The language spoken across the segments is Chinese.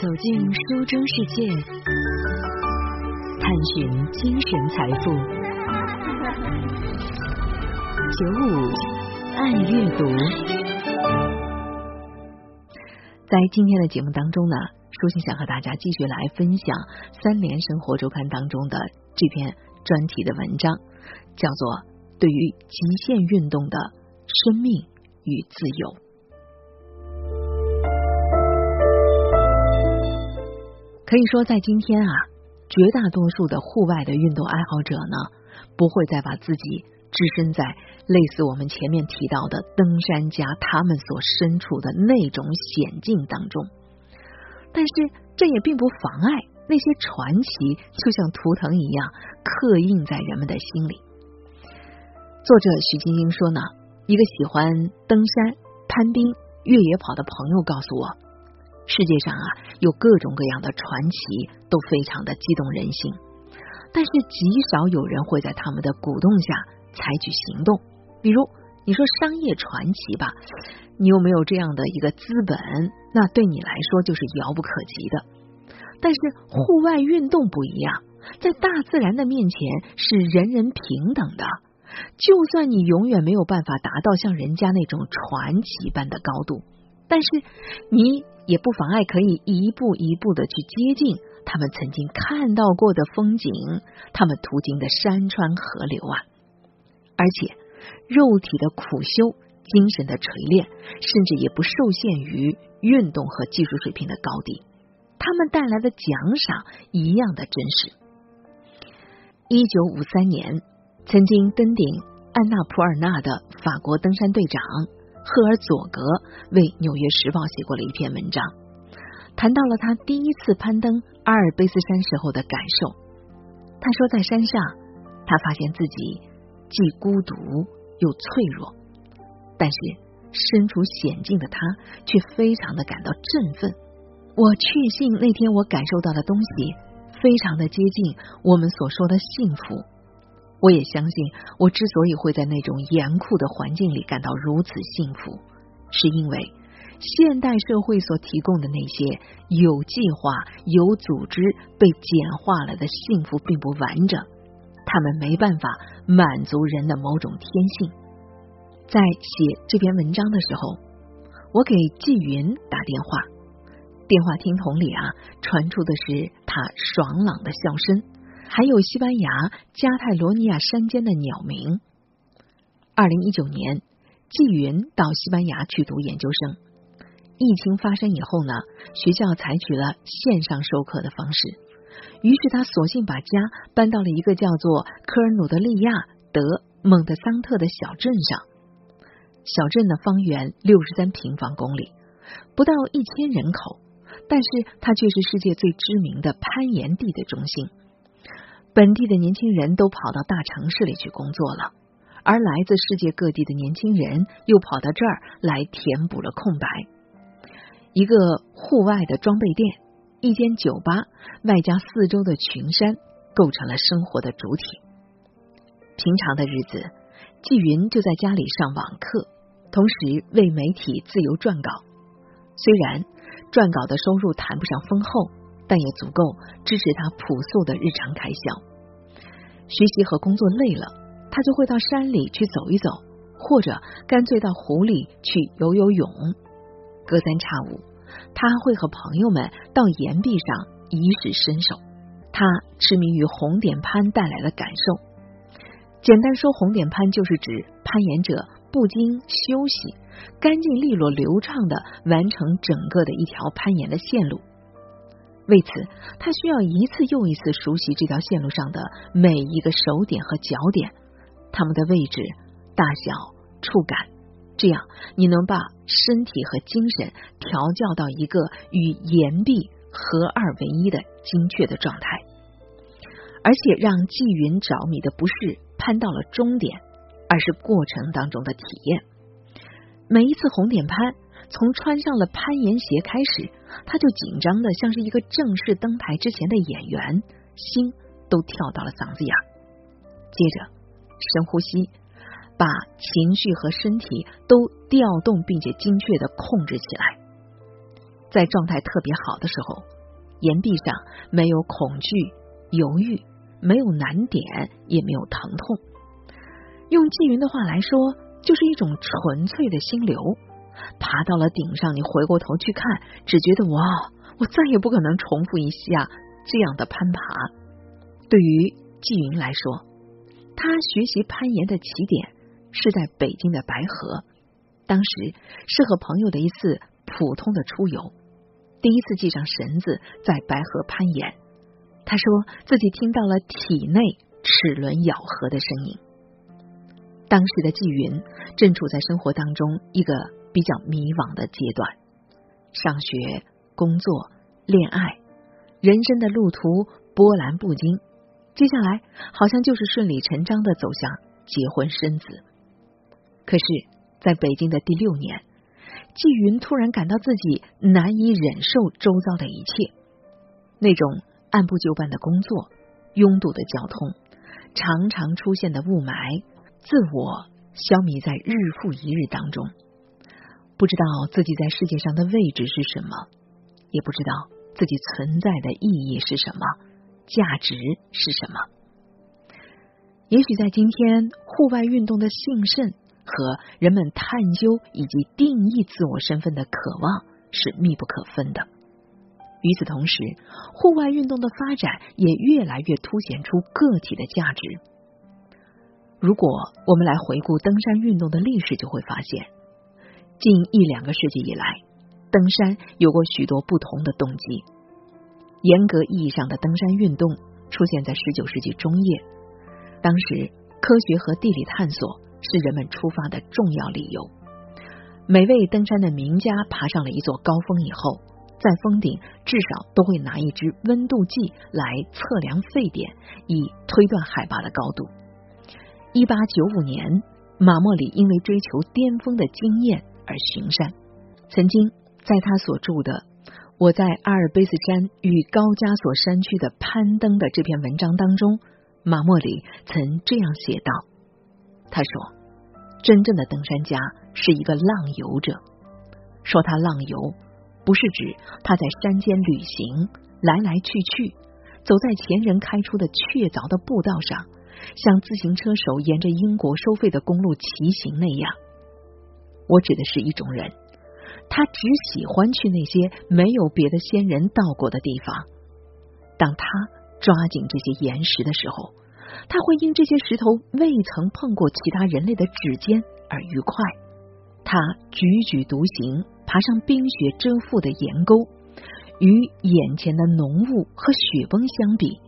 走进书中世界，探寻精神财富。九五爱阅读，在今天的节目当中呢，舒心想和大家继续来分享《三联生活周刊》当中的这篇专题的文章，叫做《对于极限运动的生命与自由》。可以说，在今天啊，绝大多数的户外的运动爱好者呢，不会再把自己置身在类似我们前面提到的登山家他们所身处的那种险境当中。但是，这也并不妨碍那些传奇就像图腾一样刻印在人们的心里。作者许晶晶说呢，一个喜欢登山、攀冰、越野跑的朋友告诉我。世界上啊，有各种各样的传奇，都非常的激动人心，但是极少有人会在他们的鼓动下采取行动。比如，你说商业传奇吧，你又没有这样的一个资本，那对你来说就是遥不可及的。但是户外运动不一样，在大自然的面前是人人平等的，就算你永远没有办法达到像人家那种传奇般的高度，但是你。也不妨碍可以一步一步的去接近他们曾经看到过的风景，他们途经的山川河流啊！而且肉体的苦修、精神的锤炼，甚至也不受限于运动和技术水平的高低，他们带来的奖赏一样的真实。一九五三年，曾经登顶安纳普尔纳的法国登山队长。赫尔佐格为《纽约时报》写过了一篇文章，谈到了他第一次攀登阿尔卑斯山时候的感受。他说，在山上，他发现自己既孤独又脆弱，但是身处险境的他却非常的感到振奋。我确信那天我感受到的东西，非常的接近我们所说的幸福。我也相信，我之所以会在那种严酷的环境里感到如此幸福，是因为现代社会所提供的那些有计划、有组织、被简化了的幸福并不完整，他们没办法满足人的某种天性。在写这篇文章的时候，我给季云打电话，电话听筒里啊传出的是他爽朗的笑声。还有西班牙加泰罗尼亚山间的鸟鸣。二零一九年，季云到西班牙去读研究生。疫情发生以后呢，学校采取了线上授课的方式，于是他索性把家搬到了一个叫做科尔努德利亚德蒙特桑特的小镇上。小镇的方圆六十三平方公里，不到一千人口，但是它却是世界最知名的攀岩地的中心。本地的年轻人都跑到大城市里去工作了，而来自世界各地的年轻人又跑到这儿来填补了空白。一个户外的装备店，一间酒吧，外加四周的群山，构成了生活的主体。平常的日子，季云就在家里上网课，同时为媒体自由撰稿。虽然撰稿的收入谈不上丰厚。但也足够支持他朴素的日常开销。学习和工作累了，他就会到山里去走一走，或者干脆到湖里去游游泳。隔三差五，他会和朋友们到岩壁上一试身手。他痴迷于红点攀带来的感受。简单说，红点攀就是指攀岩者不经休息、干净利落、流畅的完成整个的一条攀岩的线路。为此，他需要一次又一次熟悉这条线路上的每一个手点和脚点，它们的位置、大小、触感，这样你能把身体和精神调教到一个与岩壁合二为一的精确的状态。而且，让季云着迷的不是攀到了终点，而是过程当中的体验。每一次红点攀。从穿上了攀岩鞋开始，他就紧张的像是一个正式登台之前的演员，心都跳到了嗓子眼。接着深呼吸，把情绪和身体都调动并且精确的控制起来。在状态特别好的时候，岩壁上没有恐惧、犹豫，没有难点，也没有疼痛。用纪云的话来说，就是一种纯粹的心流。爬到了顶上，你回过头去看，只觉得哇，我再也不可能重复一下这样的攀爬。对于纪云来说，他学习攀岩的起点是在北京的白河，当时是和朋友的一次普通的出游，第一次系上绳子在白河攀岩。他说自己听到了体内齿轮咬合的声音。当时的纪云正处在生活当中一个比较迷惘的阶段，上学、工作、恋爱，人生的路途波澜不惊。接下来好像就是顺理成章的走向结婚生子。可是，在北京的第六年，纪云突然感到自己难以忍受周遭的一切，那种按部就班的工作、拥堵的交通、常常出现的雾霾。自我消弭在日复一日当中，不知道自己在世界上的位置是什么，也不知道自己存在的意义是什么，价值是什么。也许在今天，户外运动的兴盛和人们探究以及定义自我身份的渴望是密不可分的。与此同时，户外运动的发展也越来越凸显出个体的价值。如果我们来回顾登山运动的历史，就会发现，近一两个世纪以来，登山有过许多不同的动机。严格意义上的登山运动出现在十九世纪中叶，当时科学和地理探索是人们出发的重要理由。每位登山的名家爬上了一座高峰以后，在峰顶至少都会拿一支温度计来测量沸点，以推断海拔的高度。一八九五年，马莫里因为追求巅峰的经验而行善。曾经在他所著的《我在阿尔卑斯山与高加索山区的攀登》的这篇文章当中，马莫里曾这样写道：“他说，真正的登山家是一个浪游者。说他浪游，不是指他在山间旅行，来来去去，走在前人开出的确凿的步道上。”像自行车手沿着英国收费的公路骑行那样，我指的是一种人，他只喜欢去那些没有别的仙人到过的地方。当他抓紧这些岩石的时候，他会因这些石头未曾碰过其他人类的指尖而愉快。他踽踽独行，爬上冰雪遮覆的岩沟，与眼前的浓雾和雪崩相比。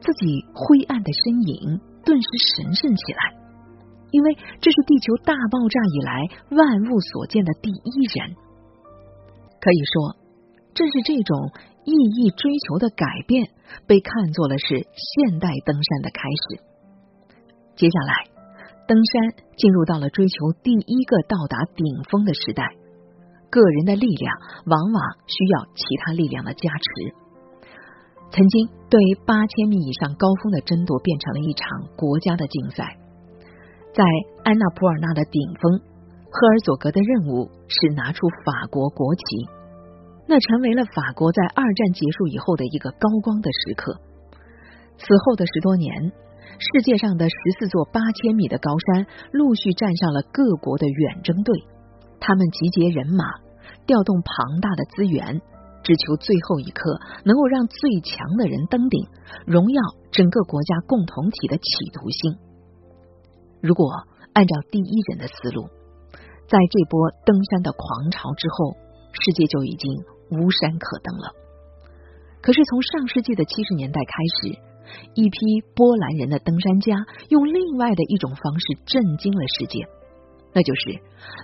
自己灰暗的身影顿时神圣起来，因为这是地球大爆炸以来万物所见的第一人。可以说，正是这种意义追求的改变，被看作了是现代登山的开始。接下来，登山进入到了追求第一个到达顶峰的时代，个人的力量往往需要其他力量的加持。曾经对八千米以上高峰的争夺变成了一场国家的竞赛。在安纳普尔纳的顶峰，赫尔佐格的任务是拿出法国国旗，那成为了法国在二战结束以后的一个高光的时刻。此后的十多年，世界上的十四座八千米的高山陆续站上了各国的远征队，他们集结人马，调动庞大的资源。只求最后一刻能够让最强的人登顶，荣耀整个国家共同体的企图心。如果按照第一人的思路，在这波登山的狂潮之后，世界就已经无山可登了。可是从上世纪的七十年代开始，一批波兰人的登山家用另外的一种方式震惊了世界，那就是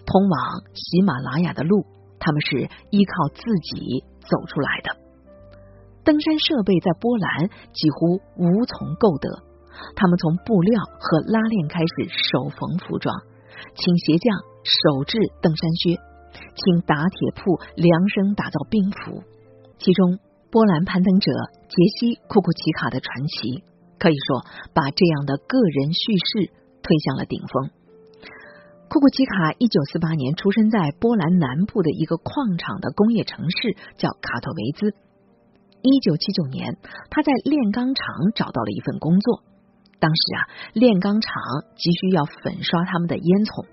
通往喜马拉雅的路，他们是依靠自己。走出来的登山设备在波兰几乎无从购得，他们从布料和拉链开始手缝服装，请鞋匠手制登山靴，请打铁铺量身打造冰斧。其中，波兰攀登者杰西·库库奇卡的传奇，可以说把这样的个人叙事推向了顶峰。库库奇卡一九四八年出生在波兰南部的一个矿场的工业城市，叫卡托维兹。一九七九年，他在炼钢厂找到了一份工作。当时啊，炼钢厂急需要粉刷他们的烟囱，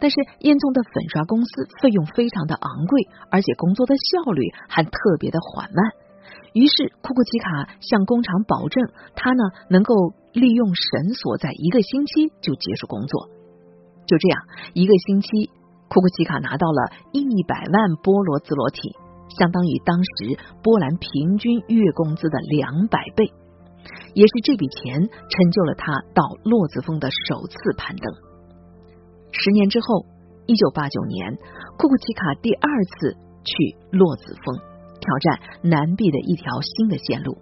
但是烟囱的粉刷公司费用非常的昂贵，而且工作的效率还特别的缓慢。于是库库奇卡向工厂保证，他呢能够利用绳索在一个星期就结束工作。就这样，一个星期，库库奇卡拿到了一百万波罗兹罗体。相当于当时波兰平均月工资的两百倍，也是这笔钱成就了他到洛子峰的首次攀登。十年之后，一九八九年，库库奇卡第二次去洛子峰挑战南壁的一条新的线路，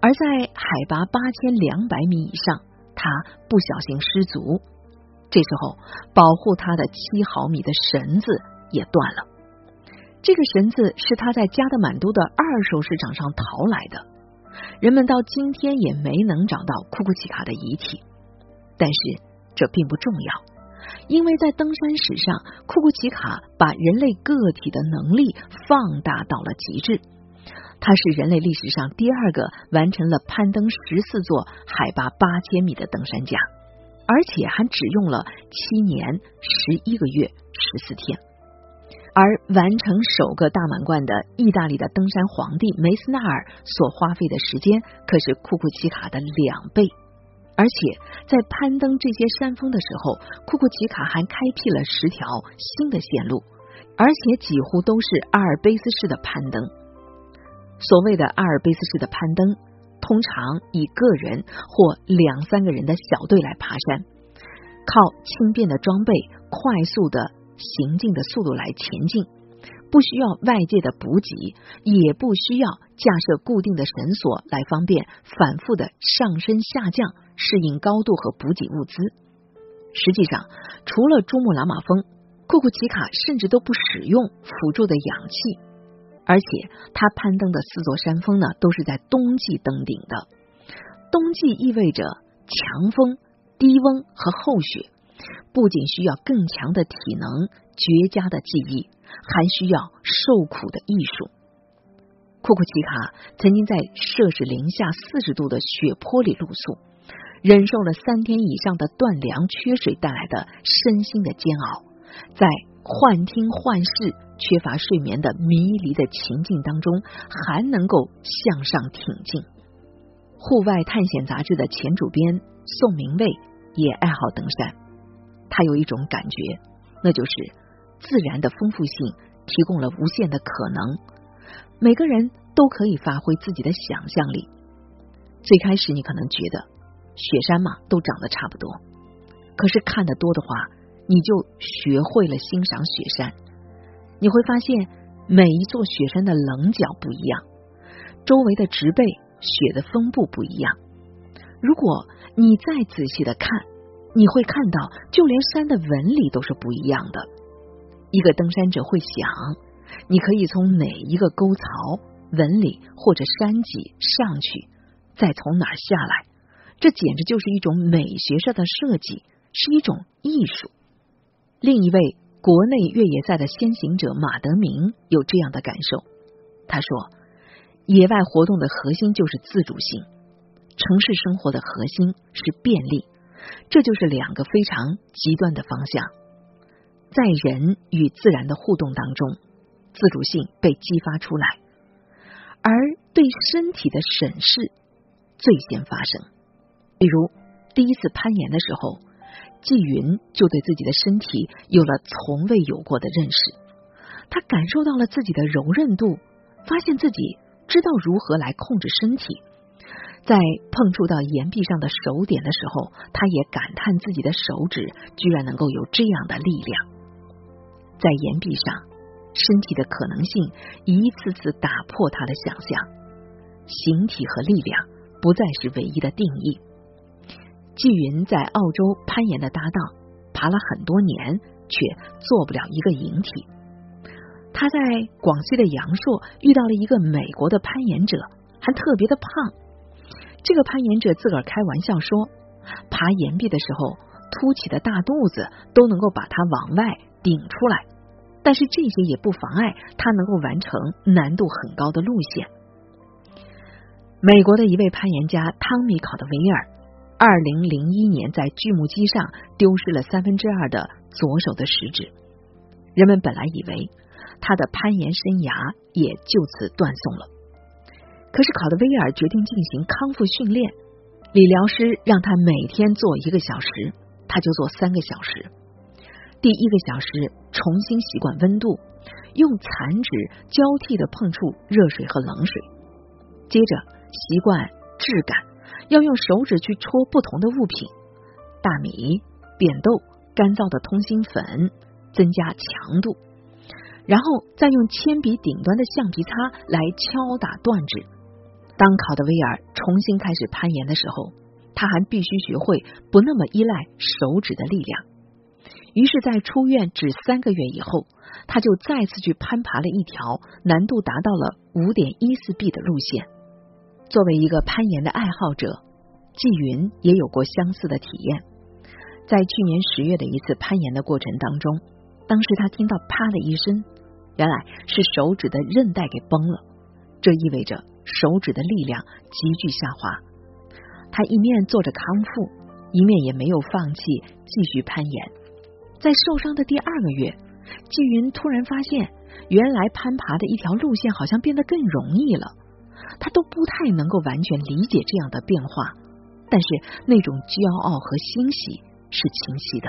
而在海拔八千两百米以上，他不小心失足，这时候保护他的七毫米的绳子也断了。这个绳子是他在加德满都的二手市场上淘来的，人们到今天也没能找到库库奇卡的遗体。但是这并不重要，因为在登山史上，库库奇卡把人类个体的能力放大到了极致。他是人类历史上第二个完成了攀登十四座海拔八千米的登山家，而且还只用了七年十一个月十四天。而完成首个大满贯的意大利的登山皇帝梅斯纳尔所花费的时间可是库库奇卡的两倍，而且在攀登这些山峰的时候，库库奇卡还开辟了十条新的线路，而且几乎都是阿尔卑斯式的攀登。所谓的阿尔卑斯式的攀登，通常以个人或两三个人的小队来爬山，靠轻便的装备，快速的。行进的速度来前进，不需要外界的补给，也不需要架设固定的绳索来方便反复的上升下降，适应高度和补给物资。实际上，除了珠穆朗玛峰，库库奇卡甚至都不使用辅助的氧气，而且他攀登的四座山峰呢，都是在冬季登顶的。冬季意味着强风、低温和厚雪。不仅需要更强的体能、绝佳的记忆，还需要受苦的艺术。库库奇卡曾经在摄氏零下四十度的雪坡里露宿，忍受了三天以上的断粮、缺水带来的身心的煎熬，在幻听幻视、缺乏睡眠的迷离的情境当中，还能够向上挺进。户外探险杂志的前主编宋明卫也爱好登山。他有一种感觉，那就是自然的丰富性提供了无限的可能，每个人都可以发挥自己的想象力。最开始你可能觉得雪山嘛都长得差不多，可是看得多的话，你就学会了欣赏雪山。你会发现每一座雪山的棱角不一样，周围的植被、雪的分布不一样。如果你再仔细的看。你会看到，就连山的纹理都是不一样的。一个登山者会想，你可以从哪一个沟槽、纹理或者山脊上去，再从哪下来？这简直就是一种美学上的设计，是一种艺术。另一位国内越野赛的先行者马德明有这样的感受，他说：“野外活动的核心就是自主性，城市生活的核心是便利。”这就是两个非常极端的方向，在人与自然的互动当中，自主性被激发出来，而对身体的审视最先发生。比如第一次攀岩的时候，纪云就对自己的身体有了从未有过的认识，他感受到了自己的柔韧度，发现自己知道如何来控制身体。在碰触到岩壁上的手点的时候，他也感叹自己的手指居然能够有这样的力量。在岩壁上，身体的可能性一次次打破他的想象，形体和力量不再是唯一的定义。纪云在澳洲攀岩的搭档，爬了很多年，却做不了一个引体。他在广西的阳朔遇到了一个美国的攀岩者，还特别的胖。这个攀岩者自个儿开玩笑说，爬岩壁的时候，凸起的大肚子都能够把它往外顶出来，但是这些也不妨碍他能够完成难度很高的路线。美国的一位攀岩家汤米·考德维尔，二零零一年在锯木机上丢失了三分之二的左手的食指，人们本来以为他的攀岩生涯也就此断送了。可是考德威尔决定进行康复训练，理疗师让他每天做一个小时，他就做三个小时。第一个小时重新习惯温度，用残指交替的碰触热水和冷水，接着习惯质感，要用手指去戳不同的物品，大米、扁豆、干燥的通心粉，增加强度，然后再用铅笔顶端的橡皮擦来敲打断指。当考德威尔重新开始攀岩的时候，他还必须学会不那么依赖手指的力量。于是，在出院只三个月以后，他就再次去攀爬了一条难度达到了五点一四 B 的路线。作为一个攀岩的爱好者，季云也有过相似的体验。在去年十月的一次攀岩的过程当中，当时他听到“啪”的一声，原来是手指的韧带给崩了，这意味着。手指的力量急剧下滑，他一面做着康复，一面也没有放弃继续攀岩。在受伤的第二个月，季云突然发现，原来攀爬的一条路线好像变得更容易了。他都不太能够完全理解这样的变化，但是那种骄傲和欣喜是清晰的。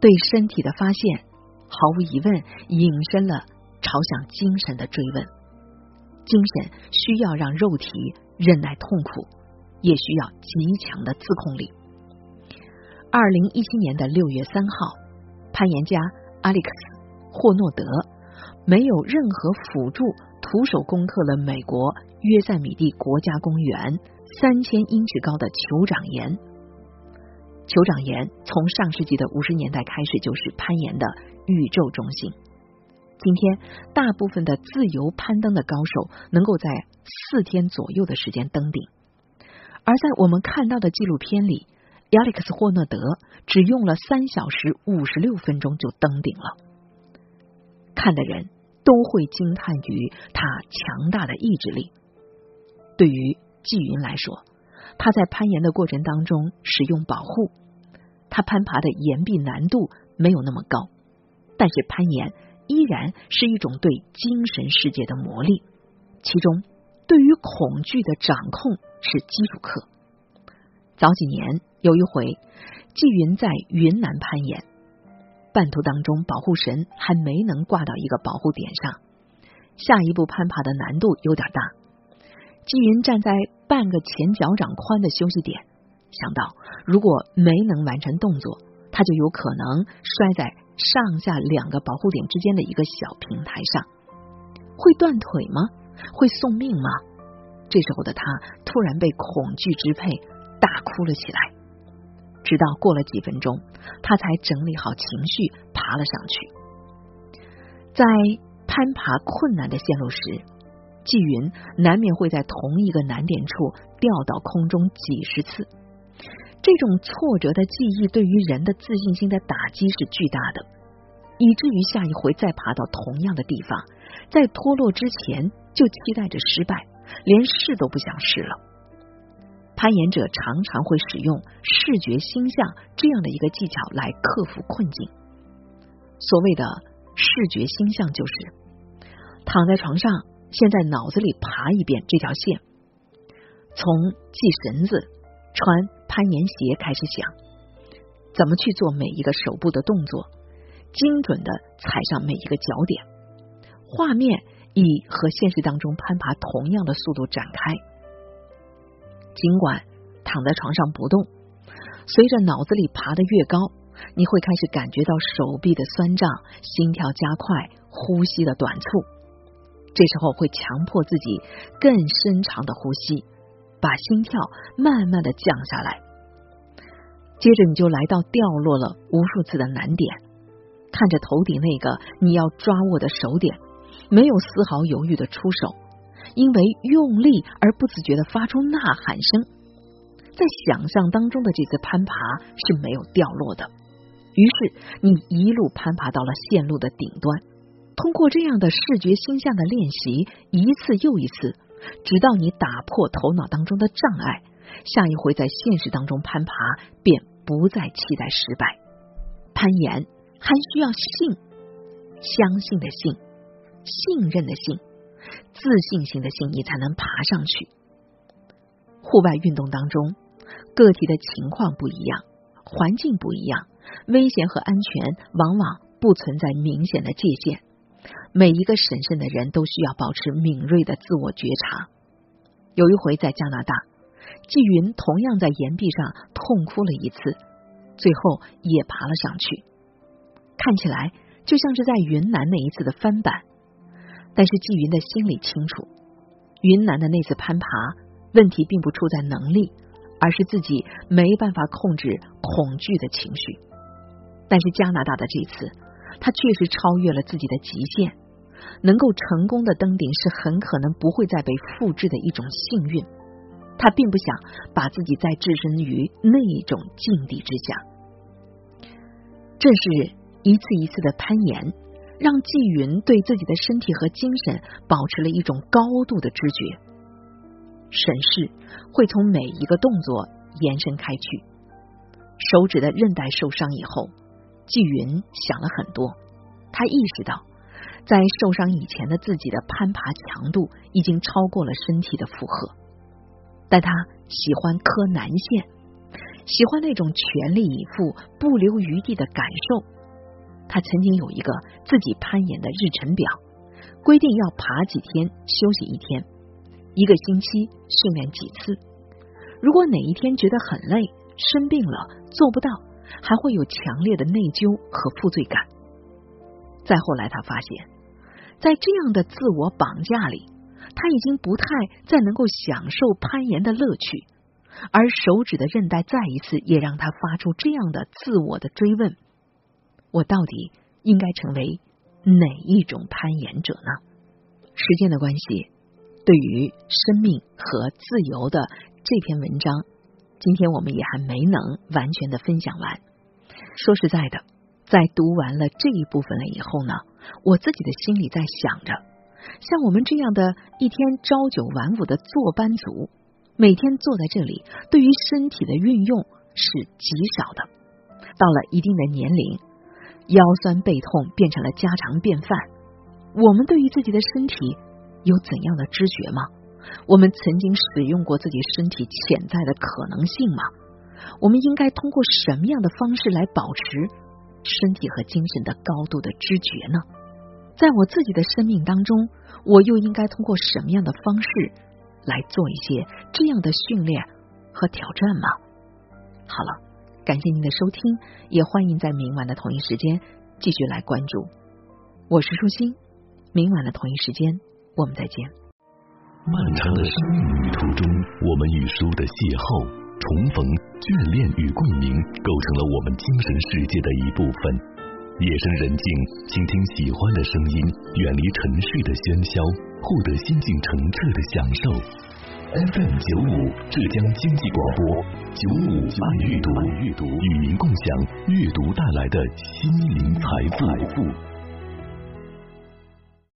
对身体的发现，毫无疑问引申了朝向精神的追问。精神需要让肉体忍耐痛苦，也需要极强的自控力。二零一七年的六月三号，攀岩家阿历克斯·霍诺德没有任何辅助，徒手攻克了美国约塞米蒂国家公园三千英尺高的酋长岩。酋长岩从上世纪的五十年代开始就是攀岩的宇宙中心。今天，大部分的自由攀登的高手能够在四天左右的时间登顶，而在我们看到的纪录片里，亚历克斯·霍诺德只用了三小时五十六分钟就登顶了。看的人都会惊叹于他强大的意志力。对于纪云来说，他在攀岩的过程当中使用保护，他攀爬的岩壁难度没有那么高，但是攀岩。依然是一种对精神世界的磨砺，其中对于恐惧的掌控是基础课。早几年有一回，纪云在云南攀岩，半途当中保护绳还没能挂到一个保护点上，下一步攀爬的难度有点大。纪云站在半个前脚掌宽的休息点，想到如果没能完成动作，他就有可能摔在。上下两个保护点之间的一个小平台上，会断腿吗？会送命吗？这时候的他突然被恐惧支配，大哭了起来。直到过了几分钟，他才整理好情绪，爬了上去。在攀爬困难的线路时，纪云难免会在同一个难点处掉到空中几十次。这种挫折的记忆对于人的自信心的打击是巨大的，以至于下一回再爬到同样的地方，在脱落之前就期待着失败，连试都不想试了。攀岩者常常会使用视觉星象这样的一个技巧来克服困境。所谓的视觉星象，就是躺在床上，先在脑子里爬一遍这条线，从系绳子。穿攀岩鞋开始想怎么去做每一个手部的动作，精准的踩上每一个脚点。画面以和现实当中攀爬同样的速度展开。尽管躺在床上不动，随着脑子里爬得越高，你会开始感觉到手臂的酸胀、心跳加快、呼吸的短促。这时候会强迫自己更深长的呼吸。把心跳慢慢的降下来，接着你就来到掉落了无数次的难点，看着头顶那个你要抓握的手点，没有丝毫犹豫的出手，因为用力而不自觉的发出呐喊声。在想象当中的这次攀爬是没有掉落的。于是你一路攀爬到了线路的顶端，通过这样的视觉星象的练习，一次又一次，直到你打破头脑当中的障碍，下一回在现实当中攀爬便不再期待失败。攀岩还需要信，相信的信，信任的信，自信心的信，你才能爬上去。户外运动当中，个体的情况不一样，环境不一样。危险和安全往往不存在明显的界限，每一个审慎的人都需要保持敏锐的自我觉察。有一回在加拿大，纪云同样在岩壁上痛哭了一次，最后也爬了上去，看起来就像是在云南那一次的翻版。但是纪云的心里清楚，云南的那次攀爬问题并不出在能力，而是自己没办法控制恐惧的情绪。但是加拿大的这次，他确实超越了自己的极限，能够成功的登顶是很可能不会再被复制的一种幸运。他并不想把自己再置身于那一种境地之下。正是一次一次的攀岩，让纪云对自己的身体和精神保持了一种高度的知觉。审视会从每一个动作延伸开去，手指的韧带受伤以后。纪云想了很多，他意识到，在受伤以前的自己的攀爬强度已经超过了身体的负荷，但他喜欢磕南线，喜欢那种全力以赴、不留余地的感受。他曾经有一个自己攀岩的日程表，规定要爬几天休息一天，一个星期训练几次。如果哪一天觉得很累、生病了，做不到。还会有强烈的内疚和负罪感。再后来，他发现，在这样的自我绑架里，他已经不太再能够享受攀岩的乐趣，而手指的韧带再一次也让他发出这样的自我的追问：我到底应该成为哪一种攀岩者呢？时间的关系，对于生命和自由的这篇文章。今天我们也还没能完全的分享完。说实在的，在读完了这一部分了以后呢，我自己的心里在想着，像我们这样的一天朝九晚五的坐班族，每天坐在这里，对于身体的运用是极少的。到了一定的年龄，腰酸背痛变成了家常便饭。我们对于自己的身体有怎样的知觉吗？我们曾经使用过自己身体潜在的可能性吗？我们应该通过什么样的方式来保持身体和精神的高度的知觉呢？在我自己的生命当中，我又应该通过什么样的方式来做一些这样的训练和挑战吗？好了，感谢您的收听，也欢迎在明晚的同一时间继续来关注。我是舒心，明晚的同一时间我们再见。漫长的生命旅途中，我们与书的邂逅、重逢、眷恋与共鸣，构成了我们精神世界的一部分。夜深人静，倾听喜欢的声音，远离尘世的喧嚣，获得心境澄澈的享受。FM 九五，浙江经济广播，九五爱阅读，与您共享阅读带来的心灵财富。